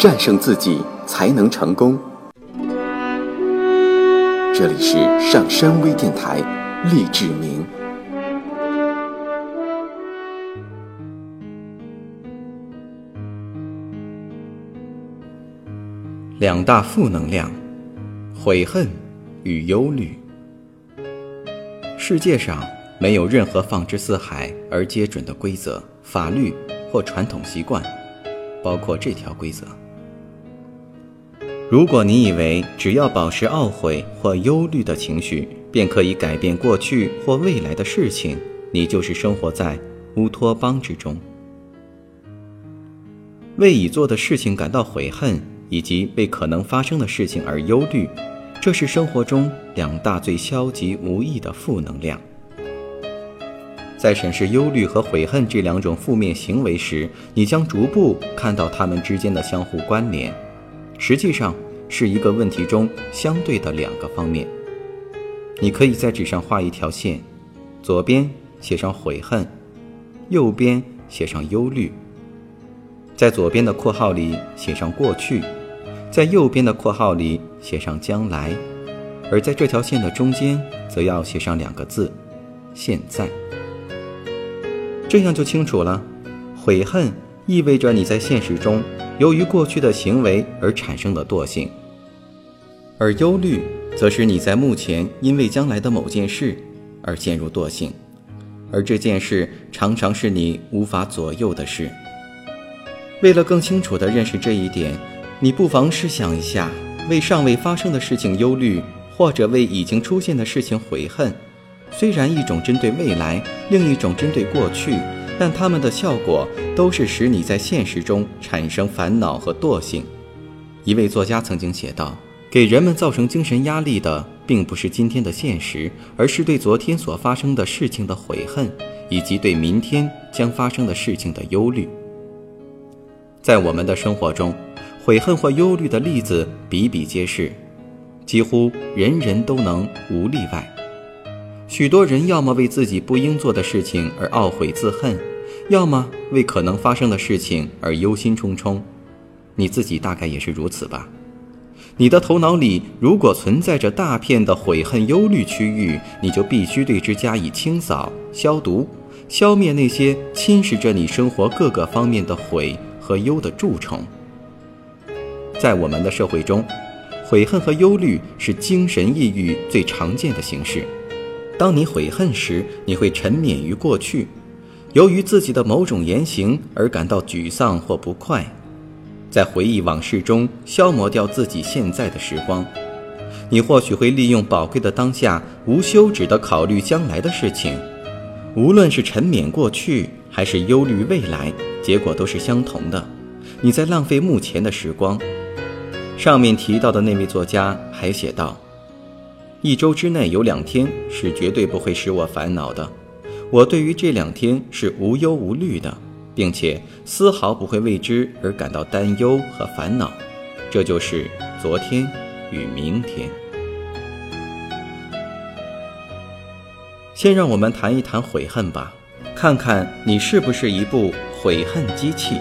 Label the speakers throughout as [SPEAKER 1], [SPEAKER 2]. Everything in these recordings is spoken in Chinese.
[SPEAKER 1] 战胜自己才能成功。这里是上山微电台，励志明。
[SPEAKER 2] 两大负能量：悔恨与忧虑。世界上没有任何放之四海而皆准的规则、法律或传统习惯，包括这条规则。如果你以为只要保持懊悔或忧虑的情绪，便可以改变过去或未来的事情，你就是生活在乌托邦之中。为已做的事情感到悔恨。以及为可能发生的事情而忧虑，这是生活中两大最消极无益的负能量。在审视忧虑和悔恨这两种负面行为时，你将逐步看到它们之间的相互关联，实际上是一个问题中相对的两个方面。你可以在纸上画一条线，左边写上悔恨，右边写上忧虑。在左边的括号里写上过去。在右边的括号里写上将来，而在这条线的中间，则要写上两个字：现在。这样就清楚了。悔恨意味着你在现实中由于过去的行为而产生的惰性，而忧虑则是你在目前因为将来的某件事而陷入惰性，而这件事常常是你无法左右的事。为了更清楚地认识这一点。你不妨试想一下，为尚未发生的事情忧虑，或者为已经出现的事情悔恨。虽然一种针对未来，另一种针对过去，但它们的效果都是使你在现实中产生烦恼和惰性。一位作家曾经写道：“给人们造成精神压力的，并不是今天的现实，而是对昨天所发生的事情的悔恨，以及对明天将发生的事情的忧虑。”在我们的生活中。悔恨或忧虑的例子比比皆是，几乎人人都能无例外。许多人要么为自己不应做的事情而懊悔自恨，要么为可能发生的事情而忧心忡忡。你自己大概也是如此吧？你的头脑里如果存在着大片的悔恨忧虑区域，你就必须对之加以清扫、消毒，消灭那些侵蚀着你生活各个方面的悔和忧的蛀虫。在我们的社会中，悔恨和忧虑是精神抑郁最常见的形式。当你悔恨时，你会沉湎于过去，由于自己的某种言行而感到沮丧或不快，在回忆往事中消磨掉自己现在的时光。你或许会利用宝贵的当下，无休止地考虑将来的事情。无论是沉湎过去，还是忧虑未来，结果都是相同的。你在浪费目前的时光。上面提到的那位作家还写道：“一周之内有两天是绝对不会使我烦恼的，我对于这两天是无忧无虑的，并且丝毫不会为之而感到担忧和烦恼。这就是昨天与明天。”先让我们谈一谈悔恨吧，看看你是不是一部悔恨机器。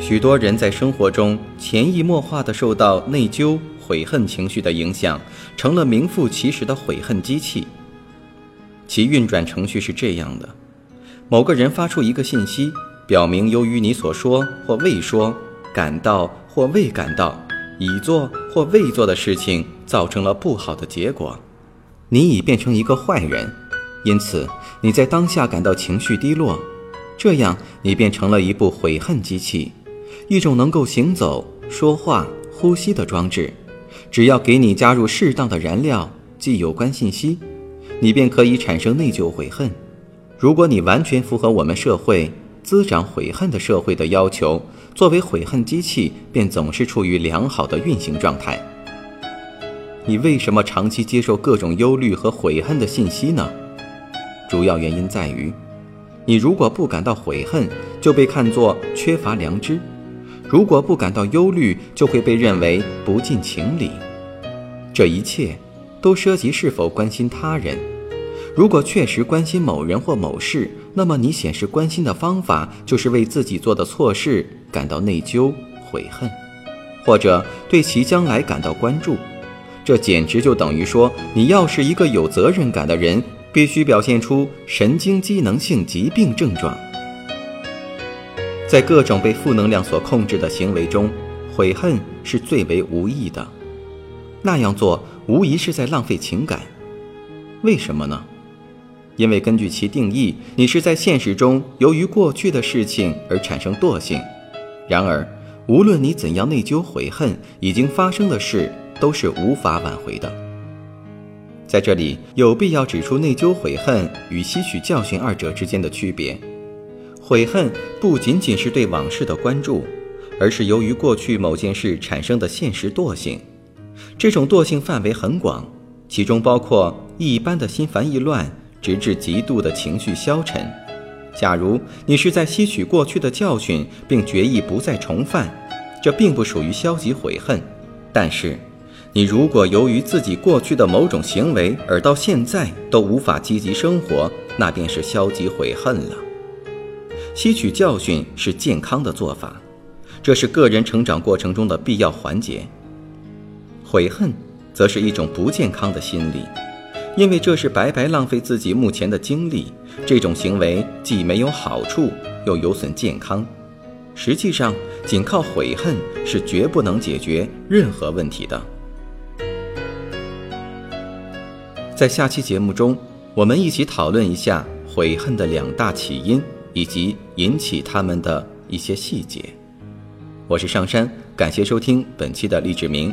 [SPEAKER 2] 许多人在生活中潜移默化地受到内疚、悔恨情绪的影响，成了名副其实的悔恨机器。其运转程序是这样的：某个人发出一个信息，表明由于你所说或未说、感到或未感到、已做或未做的事情造成了不好的结果，你已变成一个坏人，因此你在当下感到情绪低落，这样你变成了一部悔恨机器。一种能够行走、说话、呼吸的装置，只要给你加入适当的燃料即有关信息，你便可以产生内疚、悔恨。如果你完全符合我们社会滋长悔恨的社会的要求，作为悔恨机器，便总是处于良好的运行状态。你为什么长期接受各种忧虑和悔恨的信息呢？主要原因在于，你如果不感到悔恨，就被看作缺乏良知。如果不感到忧虑，就会被认为不近情理。这一切都涉及是否关心他人。如果确实关心某人或某事，那么你显示关心的方法就是为自己做的错事感到内疚悔恨，或者对其将来感到关注。这简直就等于说，你要是一个有责任感的人，必须表现出神经机能性疾病症状。在各种被负能量所控制的行为中，悔恨是最为无益的。那样做无疑是在浪费情感。为什么呢？因为根据其定义，你是在现实中由于过去的事情而产生惰性。然而，无论你怎样内疚悔恨，已经发生的事。都是无法挽回的。在这里有必要指出内疚悔恨与吸取教训二者之间的区别。悔恨不仅仅是对往事的关注，而是由于过去某件事产生的现实惰性。这种惰性范围很广，其中包括一般的心烦意乱，直至极度的情绪消沉。假如你是在吸取过去的教训，并决意不再重犯，这并不属于消极悔恨，但是。你如果由于自己过去的某种行为而到现在都无法积极生活，那便是消极悔恨了。吸取教训是健康的做法，这是个人成长过程中的必要环节。悔恨则是一种不健康的心理，因为这是白白浪费自己目前的精力。这种行为既没有好处，又有损健康。实际上，仅靠悔恨是绝不能解决任何问题的。在下期节目中，我们一起讨论一下悔恨的两大起因以及引起他们的一些细节。我是上山，感谢收听本期的励志明，